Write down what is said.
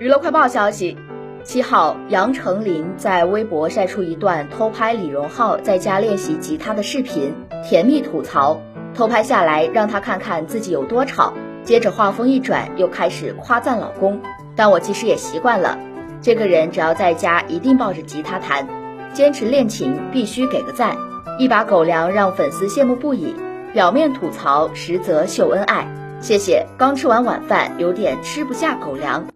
娱乐快报消息七号杨丞琳在微博晒出一段偷拍李荣浩在家练习吉他的视频甜蜜吐槽。偷拍下来让他看看自己有多吵。接着话锋一转又开始夸赞老公。但我其实也习惯了这个人只要在家一定抱着吉他弹坚持练琴必须给个赞。一把狗粮让粉丝羡慕不已表面吐槽实则秀恩爱。谢谢刚吃完晚饭有点吃不下狗粮。